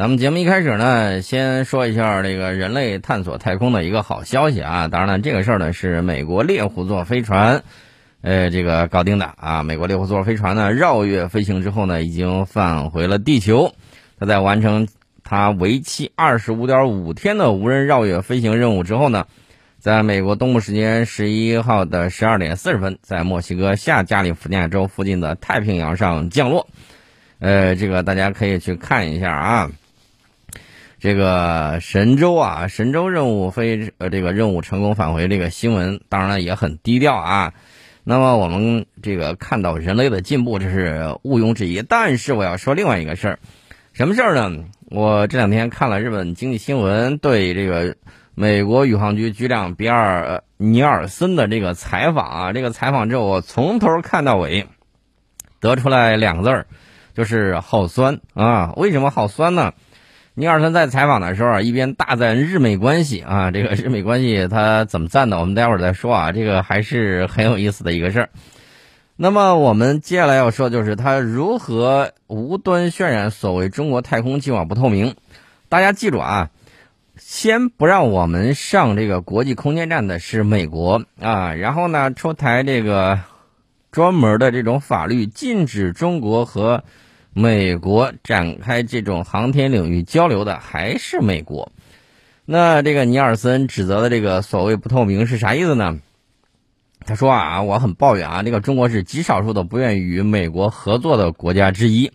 咱们节目一开始呢，先说一下这个人类探索太空的一个好消息啊！当然了，这个事儿呢是美国猎户座飞船，呃，这个搞定的啊。美国猎户座飞船呢绕月飞行之后呢，已经返回了地球。它在完成它为期二十五点五天的无人绕月飞行任务之后呢，在美国东部时间十一号的十二点四十分，在墨西哥下加利福尼亚州附近的太平洋上降落。呃，这个大家可以去看一下啊。这个神舟啊，神舟任务飞呃，这个任务成功返回这个新闻，当然了也很低调啊。那么我们这个看到人类的进步，这是毋庸置疑。但是我要说另外一个事儿，什么事儿呢？我这两天看了日本经济新闻对这个美国宇航局局长比尔尼尔森的这个采访啊，这个采访之后，我从头看到尾，得出来两个字儿，就是好酸啊。为什么好酸呢？尼尔森在采访的时候啊，一边大赞日美关系啊，这个日美关系他怎么赞的？我们待会儿再说啊，这个还是很有意思的一个事儿。那么我们接下来要说，就是他如何无端渲染所谓中国太空计划不透明。大家记住啊，先不让我们上这个国际空间站的是美国啊，然后呢出台这个专门的这种法律，禁止中国和。美国展开这种航天领域交流的还是美国？那这个尼尔森指责的这个所谓不透明是啥意思呢？他说啊，我很抱怨啊，这个中国是极少数的不愿意与美国合作的国家之一。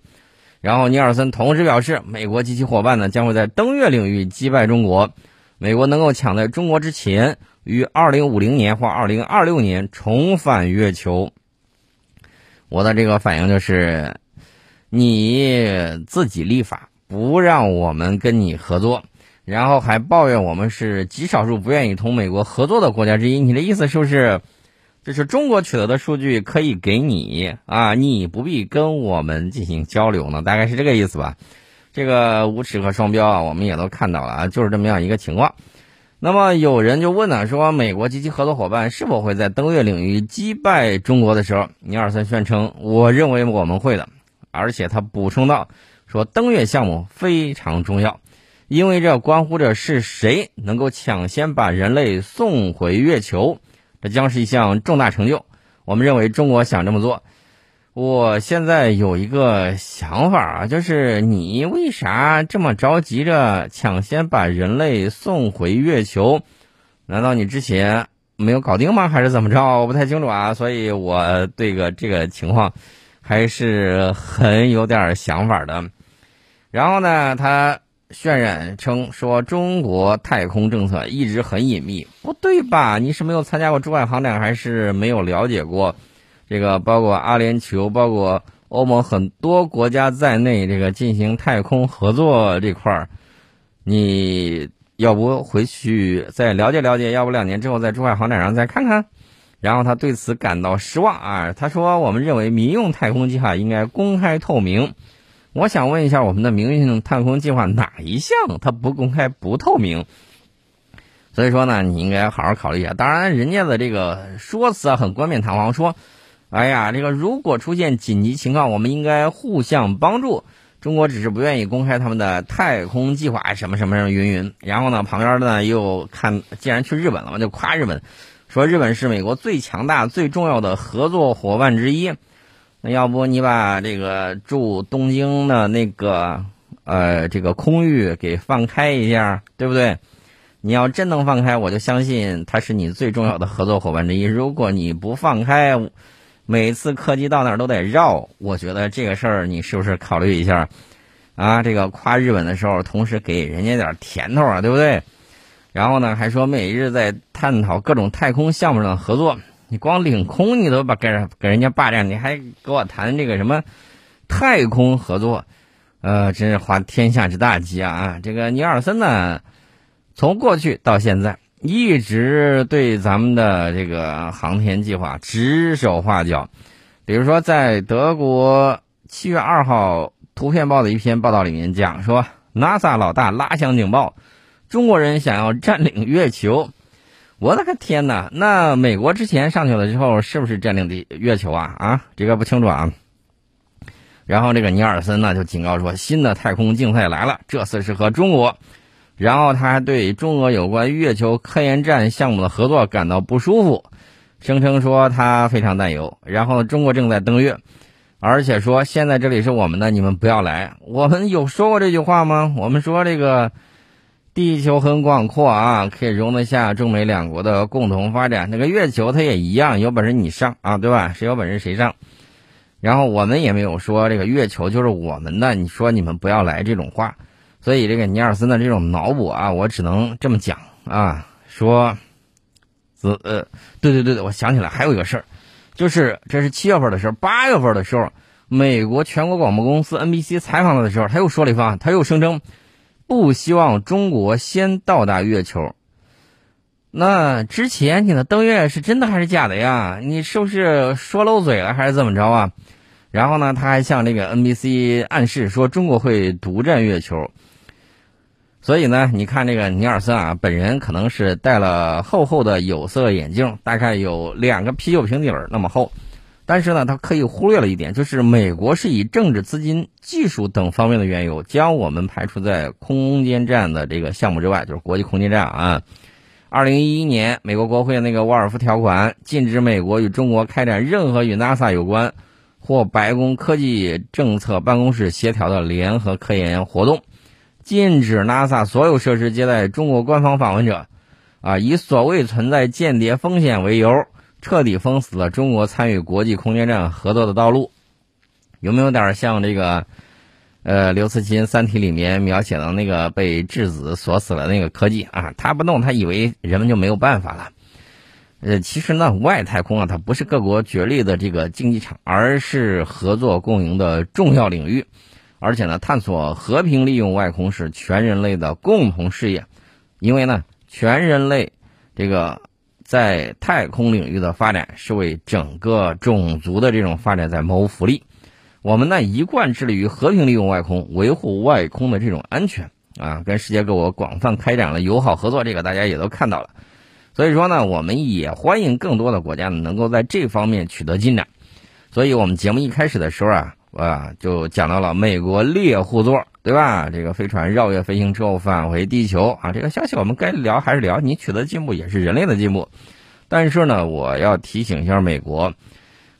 然后尼尔森同时表示，美国及其伙伴呢将会在登月领域击败中国，美国能够抢在中国之前于二零五零年或二零二六年重返月球。我的这个反应就是。你自己立法不让我们跟你合作，然后还抱怨我们是极少数不愿意同美国合作的国家之一。你的意思是不是，就是中国取得的数据可以给你啊？你不必跟我们进行交流呢？大概是这个意思吧。这个无耻和双标啊，我们也都看到了啊，就是这么样一个情况。那么有人就问呢，说美国及其合作伙伴是否会在登月领域击败中国的时候，尼尔森宣称：“我认为我们会的。”而且他补充到：“说登月项目非常重要，因为这关乎着是谁能够抢先把人类送回月球，这将是一项重大成就。我们认为中国想这么做。我现在有一个想法啊，就是你为啥这么着急着抢先把人类送回月球？难道你之前没有搞定吗？还是怎么着？我不太清楚啊。所以我对个这个情况。”还是很有点想法的，然后呢，他渲染称说中国太空政策一直很隐秘，不对吧？你是没有参加过珠海航展，还是没有了解过这个？包括阿联酋，包括欧盟很多国家在内，这个进行太空合作这块儿，你要不回去再了解了解？要不两年之后在珠海航展上再看看？然后他对此感到失望啊！他说：“我们认为民用太空计划应该公开透明。我想问一下，我们的民用太空计划哪一项它不公开不透明？所以说呢，你应该好好考虑一下。当然，人家的这个说辞啊很冠冕堂皇，说：‘哎呀，这个如果出现紧急情况，我们应该互相帮助。’中国只是不愿意公开他们的太空计划，什么什么什么云云。然后呢，旁边呢又看，既然去日本了嘛，就夸日本。”说日本是美国最强大、最重要的合作伙伴之一，那要不你把这个驻东京的那个呃这个空域给放开一下，对不对？你要真能放开，我就相信他是你最重要的合作伙伴之一。如果你不放开，每次客机到那儿都得绕，我觉得这个事儿你是不是考虑一下？啊，这个夸日本的时候，同时给人家点甜头啊，对不对？然后呢，还说美日在探讨各种太空项目上的合作。你光领空你都把给给人家霸占，你还给我谈这个什么太空合作？呃，真是滑天下之大稽啊！这个尼尔森呢，从过去到现在一直对咱们的这个航天计划指手画脚。比如说，在德国七月二号《图片报》的一篇报道里面讲说，NASA 老大拉响警报。中国人想要占领月球，我的个天哪！那美国之前上去了之后，是不是占领的月球啊？啊，这个不清楚啊。然后这个尼尔森呢就警告说，新的太空竞赛来了，这次是和中国。然后他还对中俄有关月球科研站项目的合作感到不舒服，声称说他非常担忧。然后中国正在登月，而且说现在这里是我们的，你们不要来。我们有说过这句话吗？我们说这个地球很广阔啊，可以容得下中美两国的共同发展。那个月球它也一样，有本事你上啊，对吧？谁有本事谁上。然后我们也没有说这个月球就是我们的，你说你们不要来这种话。所以这个尼尔森的这种脑补啊，我只能这么讲啊，说，子呃，对对对对，我想起来还有一个事儿，就是这是七月份的时候，八月份的时候，美国全国广播公司 NBC 采访他的时候，他又说了一番，他又声称不希望中国先到达月球。那之前你的登月是真的还是假的呀？你是不是说漏嘴了还是怎么着啊？然后呢，他还向这个 NBC 暗示说中国会独占月球。所以呢，你看这个尼尔森啊，本人可能是戴了厚厚的有色眼镜，大概有两个啤酒瓶底儿那么厚。但是呢，他刻意忽略了一点，就是美国是以政治、资金、技术等方面的缘由，将我们排除在空间站的这个项目之外，就是国际空间站啊。二零一一年，美国国会那个沃尔夫条款禁止美国与中国开展任何与 NASA 有关或白宫科技政策办公室协调的联合科研活动。禁止 NASA 所有设施接待中国官方访问者，啊，以所谓存在间谍风险为由，彻底封死了中国参与国际空间站合作的道路。有没有点像这个，呃，刘慈欣《三体》里面描写的那个被质子锁死了那个科技啊？他不动，他以为人们就没有办法了。呃，其实呢，外太空啊，它不是各国角力的这个竞技场，而是合作共赢的重要领域。而且呢，探索和平利用外空是全人类的共同事业，因为呢，全人类这个在太空领域的发展是为整个种族的这种发展在谋福利。我们呢一贯致力于和平利用外空，维护外空的这种安全啊，跟世界各国广泛开展了友好合作，这个大家也都看到了。所以说呢，我们也欢迎更多的国家呢能够在这方面取得进展。所以我们节目一开始的时候啊。啊，就讲到了美国猎户座，对吧？这个飞船绕月飞行之后返回地球啊，这个消息我们该聊还是聊。你取得进步也是人类的进步，但是呢，我要提醒一下美国，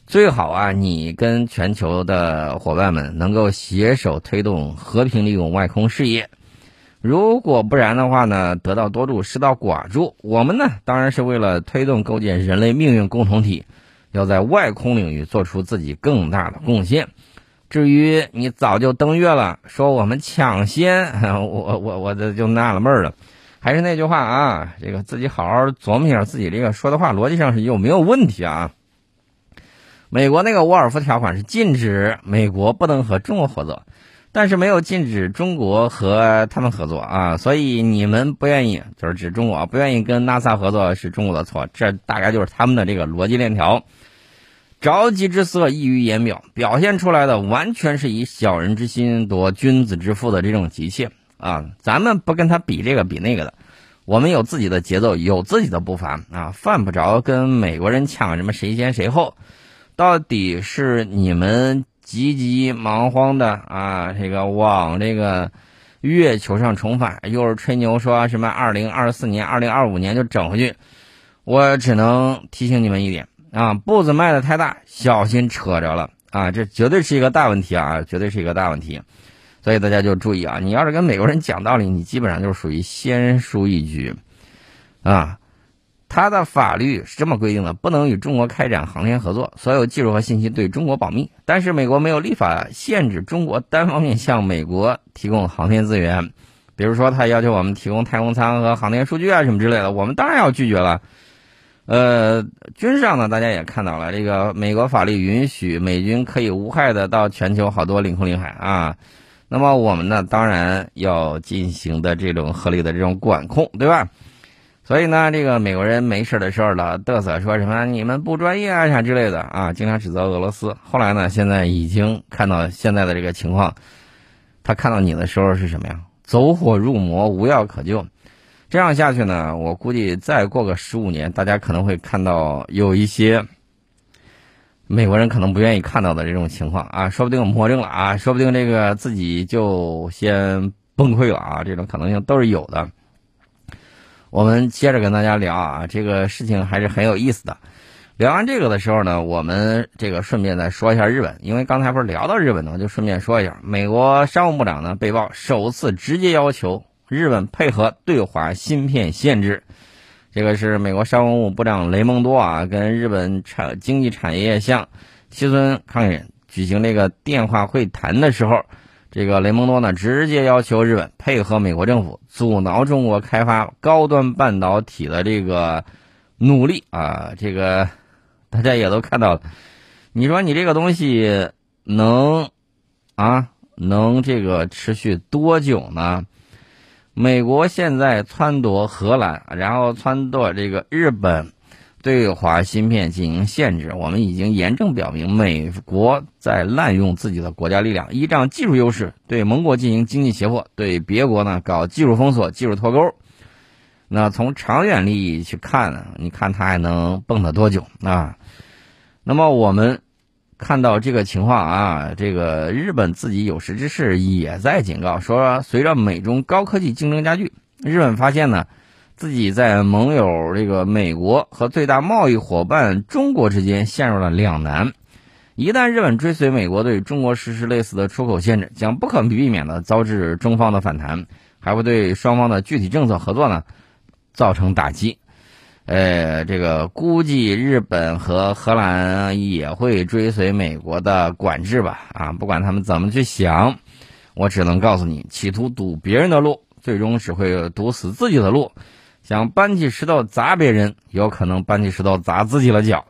最好啊，你跟全球的伙伴们能够携手推动和平利用外空事业。如果不然的话呢，得道多助，失道寡助。我们呢，当然是为了推动构建人类命运共同体，要在外空领域做出自己更大的贡献。至于你早就登月了，说我们抢先，我我我这就纳了闷了。还是那句话啊，这个自己好好琢磨一下，自己这个说的话逻辑上是有没有问题啊？美国那个沃尔夫条款是禁止美国不能和中国合作，但是没有禁止中国和他们合作啊。所以你们不愿意，就是指中国不愿意跟 NASA 合作是中国的错，这大概就是他们的这个逻辑链条。着急之色溢于言表，表现出来的完全是以小人之心夺君子之腹的这种急切啊！咱们不跟他比这个比那个的，我们有自己的节奏，有自己的步伐啊，犯不着跟美国人抢什么谁先谁后。到底是你们急急忙慌的啊，这个往这个月球上重返，又是吹牛说什么二零二四年、二零二五年就整回去，我只能提醒你们一点。啊，步子迈的太大，小心扯着了啊！这绝对是一个大问题啊，绝对是一个大问题。所以大家就注意啊，你要是跟美国人讲道理，你基本上就属于先输一局啊。他的法律是这么规定的：不能与中国开展航天合作，所有技术和信息对中国保密。但是美国没有立法限制中国单方面向美国提供航天资源，比如说他要求我们提供太空舱和航天数据啊什么之类的，我们当然要拒绝了。呃，军事上呢，大家也看到了，这个美国法律允许美军可以无害的到全球好多领空领海啊。那么我们呢，当然要进行的这种合理的这种管控，对吧？所以呢，这个美国人没事的时候老嘚瑟说什么你们不专业啊啥之类的啊，经常指责俄罗斯。后来呢，现在已经看到现在的这个情况，他看到你的时候是什么呀？走火入魔，无药可救。这样下去呢，我估计再过个十五年，大家可能会看到有一些美国人可能不愿意看到的这种情况啊，说不定魔怔了啊，说不定这个自己就先崩溃了啊，这种可能性都是有的。我们接着跟大家聊啊，这个事情还是很有意思的。聊完这个的时候呢，我们这个顺便再说一下日本，因为刚才不是聊到日本呢，就顺便说一下，美国商务部长呢被曝首次直接要求日本配合对华芯片限制。这个是美国商务部长雷蒙多啊，跟日本产经济产业相西村康稔举行这个电话会谈的时候，这个雷蒙多呢直接要求日本配合美国政府阻挠中国开发高端半导体的这个努力啊，这个大家也都看到了。你说你这个东西能啊能这个持续多久呢？美国现在撺掇荷兰，然后撺掇这个日本对华芯片进行限制。我们已经严正表明，美国在滥用自己的国家力量，依仗技术优势对盟国进行经济胁迫，对别国呢搞技术封锁、技术脱钩。那从长远利益去看呢，你看他还能蹦跶多久啊？那么我们。看到这个情况啊，这个日本自己有识之士也在警告说，随着美中高科技竞争加剧，日本发现呢，自己在盟友这个美国和最大贸易伙伴中国之间陷入了两难。一旦日本追随美国对中国实施类似的出口限制，将不可避免的遭致中方的反弹，还会对双方的具体政策合作呢造成打击。呃，这个估计日本和荷兰也会追随美国的管制吧？啊，不管他们怎么去想，我只能告诉你，企图堵别人的路，最终只会堵死自己的路。想搬起石头砸别人，有可能搬起石头砸自己的脚。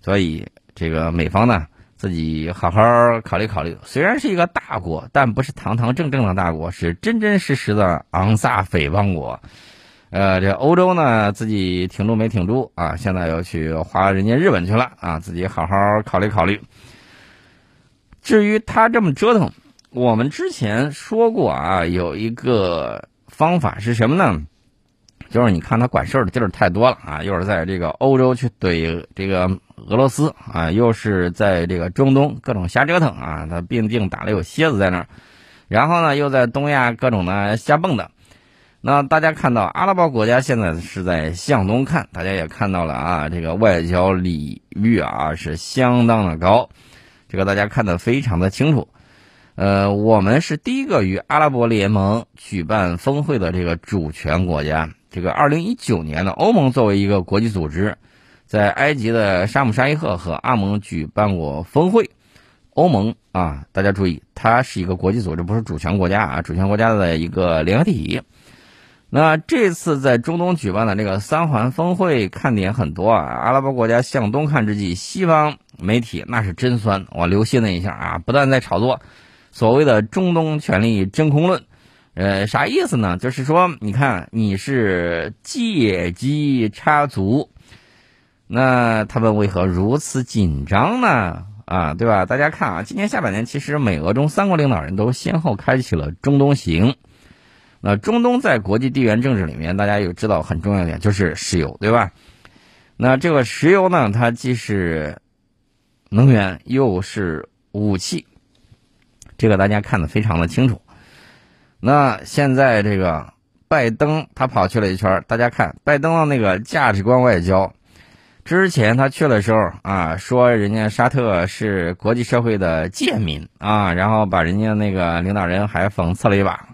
所以，这个美方呢，自己好好考虑考虑。虽然是一个大国，但不是堂堂正正的大国，是真真实实的昂萨匪帮国。呃，这欧洲呢，自己挺住没挺住啊？现在又去花人家日本去了啊！自己好好考虑考虑。至于他这么折腾，我们之前说过啊，有一个方法是什么呢？就是你看他管事儿的地儿太多了啊，又是在这个欧洲去怼这个俄罗斯啊，又是在这个中东各种瞎折腾啊，他毕竟打了有蝎子在那儿，然后呢，又在东亚各种的瞎蹦跶。那大家看到阿拉伯国家现在是在向东看，大家也看到了啊，这个外交礼遇啊是相当的高，这个大家看得非常的清楚。呃，我们是第一个与阿拉伯联盟举办峰会的这个主权国家。这个二零一九年的欧盟作为一个国际组织，在埃及的沙姆沙伊赫和阿盟举办过峰会。欧盟啊，大家注意，它是一个国际组织，不是主权国家啊，主权国家的一个联合体。那这次在中东举办的这个三环峰会看点很多啊，阿拉伯国家向东看之际，西方媒体那是真酸，我留心了一下啊，不断在炒作所谓的中东权力真空论，呃，啥意思呢？就是说，你看你是借机插足，那他们为何如此紧张呢？啊，对吧？大家看啊，今年下半年其实美俄中三国领导人都先后开启了中东行。那中东在国际地缘政治里面，大家有知道很重要一点就是石油，对吧？那这个石油呢，它既是能源又是武器，这个大家看得非常的清楚。那现在这个拜登他跑去了一圈，大家看拜登的那个价值观外交，之前他去的时候啊，说人家沙特是国际社会的贱民啊，然后把人家那个领导人还讽刺了一把。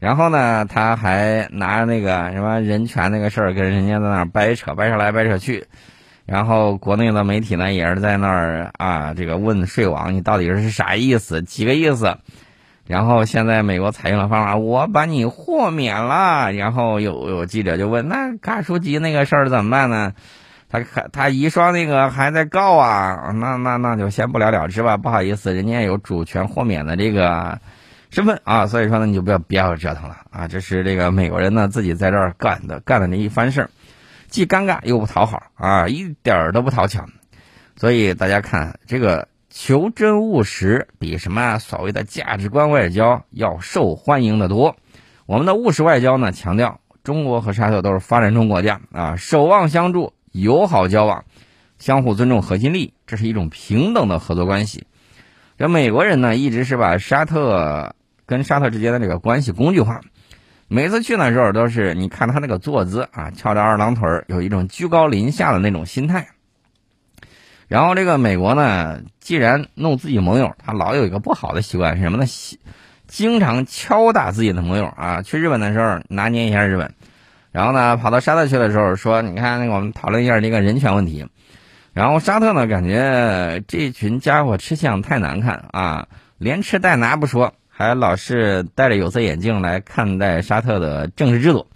然后呢，他还拿那个什么人权那个事儿跟人家在那儿掰扯，掰扯来掰扯去。然后国内的媒体呢也是在那儿啊，这个问税王你到底是啥意思，几个意思？然后现在美国采用了方法，我把你豁免了。然后有有记者就问，那卡舒吉那个事儿怎么办呢？他他遗孀那个还在告啊，那那那就先不了了之吧。不好意思，人家有主权豁免的这个。身份啊，所以说呢，你就不要不要折腾了啊！这是这个美国人呢自己在这儿干的干的那一番事儿，既尴尬又不讨好啊，一点儿都不讨巧。所以大家看，这个求真务实比什么所谓的价值观外交要受欢迎的多。我们的务实外交呢，强调中国和沙特都是发展中国家啊，守望相助，友好交往。相互尊重核心利益，这是一种平等的合作关系。这美国人呢，一直是把沙特跟沙特之间的这个关系工具化。每次去的时候，都是你看他那个坐姿啊，翘着二郎腿，有一种居高临下的那种心态。然后这个美国呢，既然弄自己盟友，他老有一个不好的习惯是什么呢？经常敲打自己的盟友啊。去日本的时候拿捏一下日本，然后呢跑到沙特去的时候说：“你看，我们讨论一下这个人权问题。”然后沙特呢感觉这群家伙吃相太难看啊，连吃带拿不说。还老是戴着有色眼镜来看待沙特的政治制度。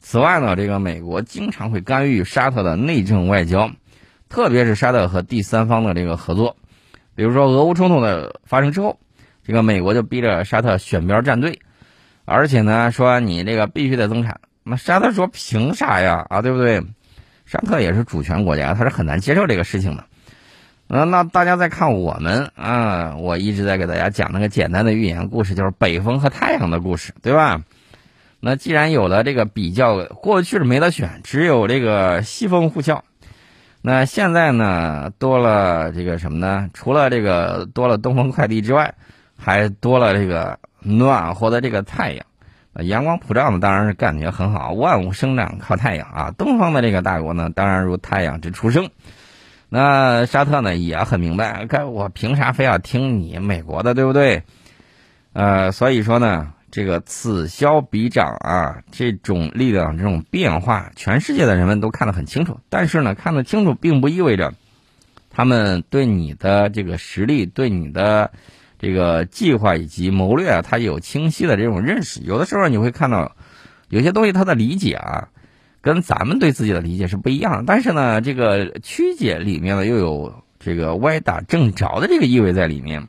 此外呢，这个美国经常会干预沙特的内政外交，特别是沙特和第三方的这个合作。比如说，俄乌冲突的发生之后，这个美国就逼着沙特选边站队，而且呢说你这个必须得增产。那沙特说凭啥呀？啊，对不对？沙特也是主权国家，他是很难接受这个事情的。那那大家再看我们啊，我一直在给大家讲那个简单的寓言故事，就是北风和太阳的故事，对吧？那既然有了这个比较，过去是没得选，只有这个西风呼啸。那现在呢，多了这个什么呢？除了这个多了东风快递之外，还多了这个暖和的这个太阳。阳光普照呢，当然是感觉很好。万物生长靠太阳啊！东方的这个大国呢，当然如太阳之初生。那沙特呢也很明白，该我凭啥非要听你美国的，对不对？呃，所以说呢，这个此消彼长啊，这种力量这种变化，全世界的人们都看得很清楚。但是呢，看得清楚并不意味着他们对你的这个实力、对你的这个计划以及谋略啊，他有清晰的这种认识。有的时候你会看到有些东西他的理解啊。跟咱们对自己的理解是不一样，但是呢，这个曲解里面呢又有这个歪打正着的这个意味在里面。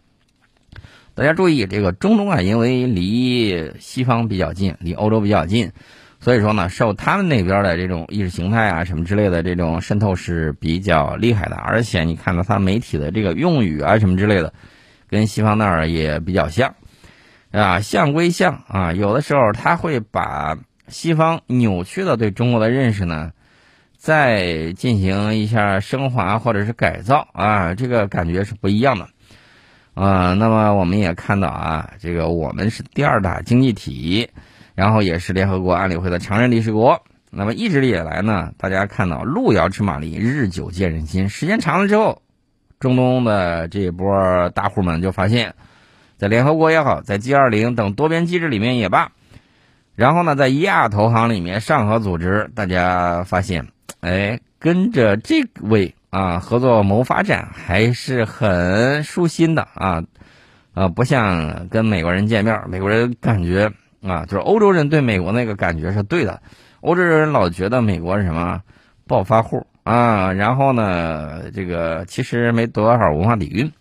大家注意，这个中东啊，因为离西方比较近，离欧洲比较近，所以说呢，受他们那边的这种意识形态啊什么之类的这种渗透是比较厉害的。而且你看到他媒体的这个用语啊什么之类的，跟西方那儿也比较像，啊，像归像啊，有的时候他会把。西方扭曲的对中国的认识呢，再进行一下升华或者是改造啊，这个感觉是不一样的啊。那么我们也看到啊，这个我们是第二大经济体，然后也是联合国安理会的常任理事国。那么一直以来呢，大家看到路遥知马力，日久见人心。时间长了之后，中东的这一波大户们就发现，在联合国也好，在 G 二零等多边机制里面也罢。然后呢，在亚投行里面，上合组织，大家发现，哎，跟着这位啊合作谋发展还是很舒心的啊，啊，不像跟美国人见面，美国人感觉啊，就是欧洲人对美国那个感觉是对的，欧洲人老觉得美国是什么暴发户啊，然后呢，这个其实没多少文化底蕴。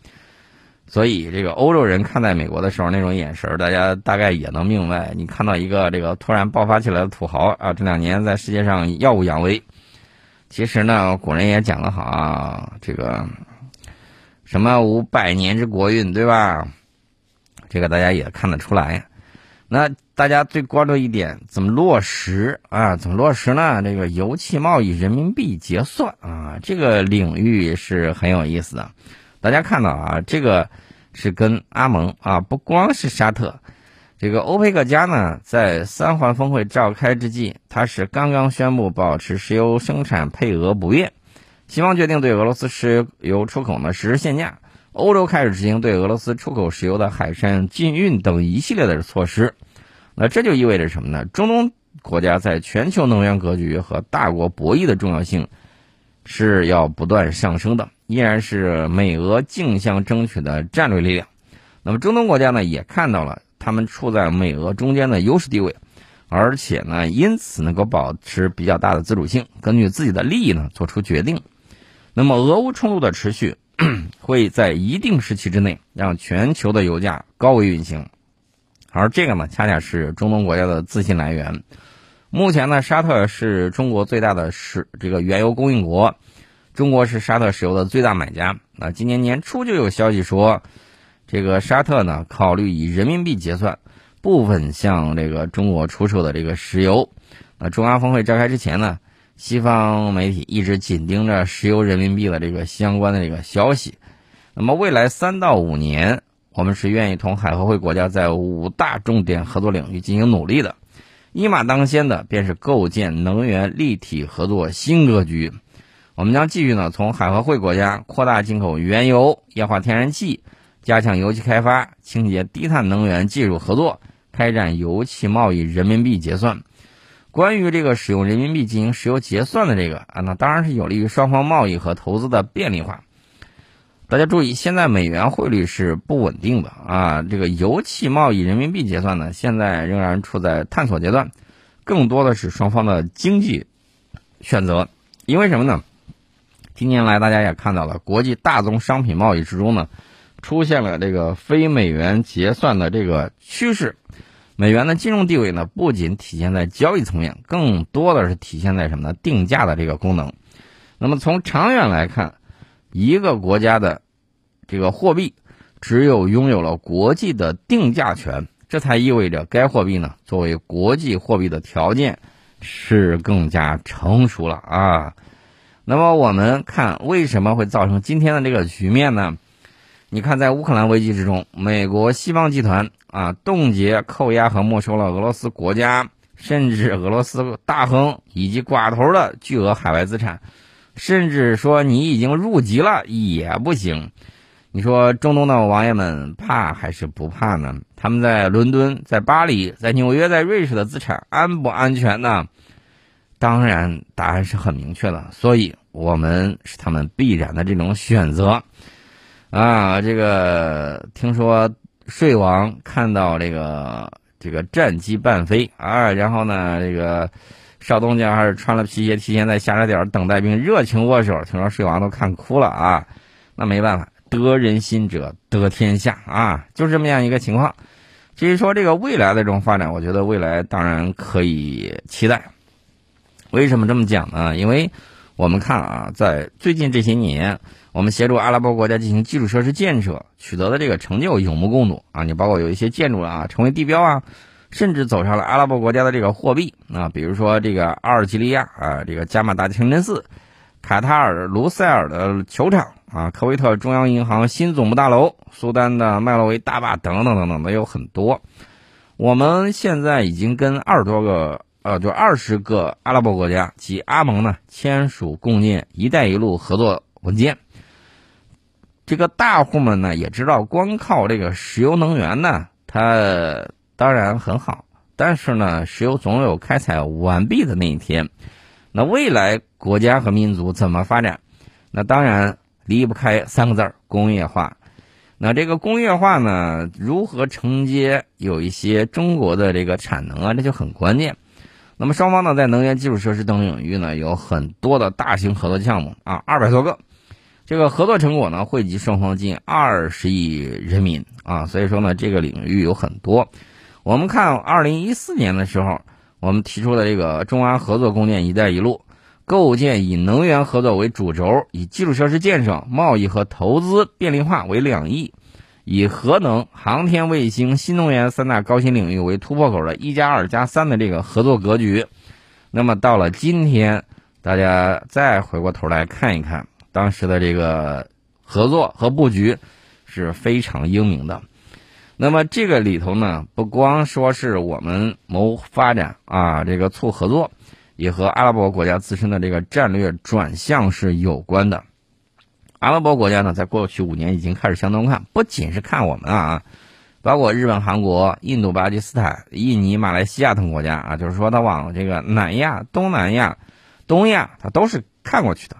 所以，这个欧洲人看待美国的时候，那种眼神大家大概也能明白。你看到一个这个突然爆发起来的土豪啊，这两年在世界上耀武扬威。其实呢，古人也讲得好啊，这个什么五百年之国运，对吧？这个大家也看得出来。那大家最关注一点，怎么落实啊？怎么落实呢？这个油气贸易人民币结算啊，这个领域是很有意思的。大家看到啊，这个是跟阿盟啊，不光是沙特，这个欧佩克加呢，在三环峰会召开之际，它是刚刚宣布保持石油生产配额不变，西方决定对俄罗斯石油出口呢实施限价，欧洲开始执行对俄罗斯出口石油的海上禁运等一系列的措施，那这就意味着什么呢？中东国家在全球能源格局和大国博弈的重要性是要不断上升的。依然是美俄竞相争取的战略力量。那么中东国家呢，也看到了他们处在美俄中间的优势地位，而且呢，因此能够保持比较大的自主性，根据自己的利益呢做出决定。那么俄乌冲突的持续，会在一定时期之内让全球的油价高位运行，而这个呢，恰恰是中东国家的自信来源。目前呢，沙特是中国最大的石这个原油供应国。中国是沙特石油的最大买家。那今年年初就有消息说，这个沙特呢考虑以人民币结算部分向这个中国出售的这个石油。那中阿峰会召开之前呢，西方媒体一直紧盯着石油人民币的这个相关的这个消息。那么未来三到五年，我们是愿意同海合会国家在五大重点合作领域进行努力的。一马当先的便是构建能源立体合作新格局。我们将继续呢，从海合会国家扩大进口原油、液化天然气，加强油气开发、清洁低碳能源技术合作，开展油气贸易人民币结算。关于这个使用人民币进行石油结算的这个啊，那当然是有利于双方贸易和投资的便利化。大家注意，现在美元汇率是不稳定的啊。这个油气贸易人民币结算呢，现在仍然处在探索阶段，更多的是双方的经济选择。因为什么呢？近年来大家也看到了，国际大宗商品贸易之中呢，出现了这个非美元结算的这个趋势。美元的金融地位呢，不仅体现在交易层面，更多的是体现在什么呢？定价的这个功能。那么从长远来看，一个国家的这个货币，只有拥有了国际的定价权，这才意味着该货币呢作为国际货币的条件是更加成熟了啊。那么我们看为什么会造成今天的这个局面呢？你看，在乌克兰危机之中，美国西方集团啊冻结、扣押和没收了俄罗斯国家，甚至俄罗斯大亨以及寡头的巨额海外资产。甚至说你已经入籍了也不行，你说中东的王爷们怕还是不怕呢？他们在伦敦、在巴黎、在纽约、在瑞士的资产安不安全呢？当然，答案是很明确的。所以我们是他们必然的这种选择啊！这个听说睡王看到这个这个战机半飞啊，然后呢这个。少东家还是穿了皮鞋，提前在下车点等待，并热情握手。听说睡王都看哭了啊！那没办法，得人心者得天下啊，就是这么样一个情况。至于说这个未来的这种发展，我觉得未来当然可以期待。为什么这么讲呢？因为我们看啊，在最近这些年，我们协助阿拉伯国家进行基础设施建设，取得的这个成就有目共睹啊。你包括有一些建筑啊，成为地标啊。甚至走上了阿拉伯国家的这个货币啊，比如说这个阿尔及利亚啊，这个加马达清真寺，卡塔尔卢塞尔的球场啊，科威特中央银行新总部大楼，苏丹的麦洛维大坝等等等等的有很多。我们现在已经跟二十多个呃，就二十个阿拉伯国家及阿盟呢签署共建“一带一路”合作文件。这个大户们呢也知道，光靠这个石油能源呢，它。当然很好，但是呢，石油总有开采完毕的那一天。那未来国家和民族怎么发展？那当然离不开三个字儿：工业化。那这个工业化呢，如何承接有一些中国的这个产能啊？这就很关键。那么双方呢，在能源基础设施等领域呢，有很多的大型合作项目啊，二百多个。这个合作成果呢，惠及双方近二十亿人民啊。所以说呢，这个领域有很多。我们看，二零一四年的时候，我们提出的这个中阿合作共建“一带一路”，构建以能源合作为主轴，以基础设施建设、贸易和投资便利化为两翼，以核能、航天卫星、新能源三大高新领域为突破口的一加二加三的这个合作格局。那么到了今天，大家再回过头来看一看当时的这个合作和布局，是非常英明的。那么这个里头呢，不光说是我们谋发展啊，这个促合作，也和阿拉伯国家自身的这个战略转向是有关的。阿拉伯国家呢，在过去五年已经开始向东看，不仅是看我们啊，包括日本、韩国、印度、巴基斯坦、印尼、马来西亚等国家啊，就是说它往这个南亚、东南亚、东亚，它都是看过去的。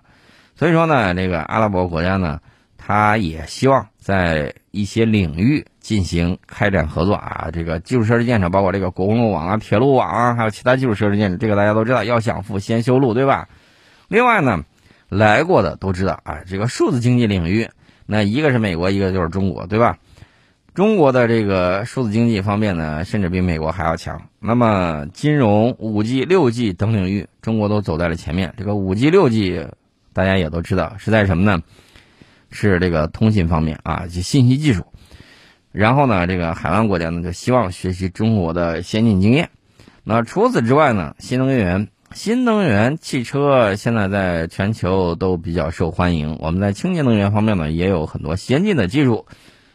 所以说呢，这个阿拉伯国家呢，他也希望在一些领域。进行开展合作啊，这个基础设施建设，包括这个公路网啊、铁路网啊，还有其他基础设施建设，这个大家都知道，要想富先修路，对吧？另外呢，来过的都知道啊，这个数字经济领域，那一个是美国，一个就是中国，对吧？中国的这个数字经济方面呢，甚至比美国还要强。那么金融、五 G、六 G 等领域，中国都走在了前面。这个五 G、六 G，大家也都知道是在什么呢？是这个通信方面啊，就信息技术。然后呢，这个海湾国家呢就希望学习中国的先进经验。那除此之外呢，新能源新能源汽车现在在全球都比较受欢迎。我们在清洁能源方面呢，也有很多先进的技术，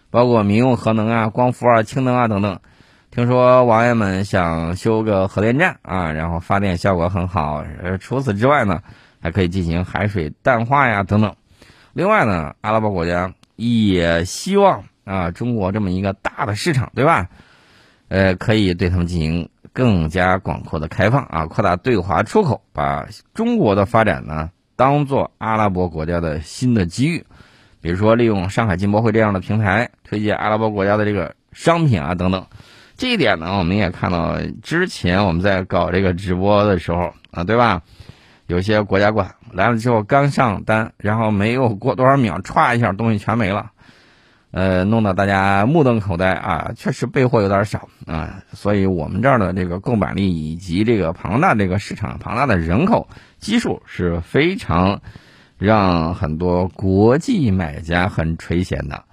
包括民用核能啊、光伏啊、氢能啊等等。听说网友们想修个核电站啊，然后发电效果很好。呃，除此之外呢，还可以进行海水淡化呀等等。另外呢，阿拉伯国家也希望啊，中国这么一个大的市场，对吧？呃，可以对他们进行。更加广阔的开放啊，扩大对华出口，把中国的发展呢当做阿拉伯国家的新的机遇，比如说利用上海进博会这样的平台推荐阿拉伯国家的这个商品啊等等。这一点呢，我们也看到之前我们在搞这个直播的时候啊，对吧？有些国家馆来了之后刚上单，然后没有过多少秒，歘一下东西全没了。呃，弄得大家目瞪口呆啊！确实备货有点少啊，所以我们这儿的这个购买力以及这个庞大这个市场、庞大的人口基数是非常让很多国际买家很垂涎的。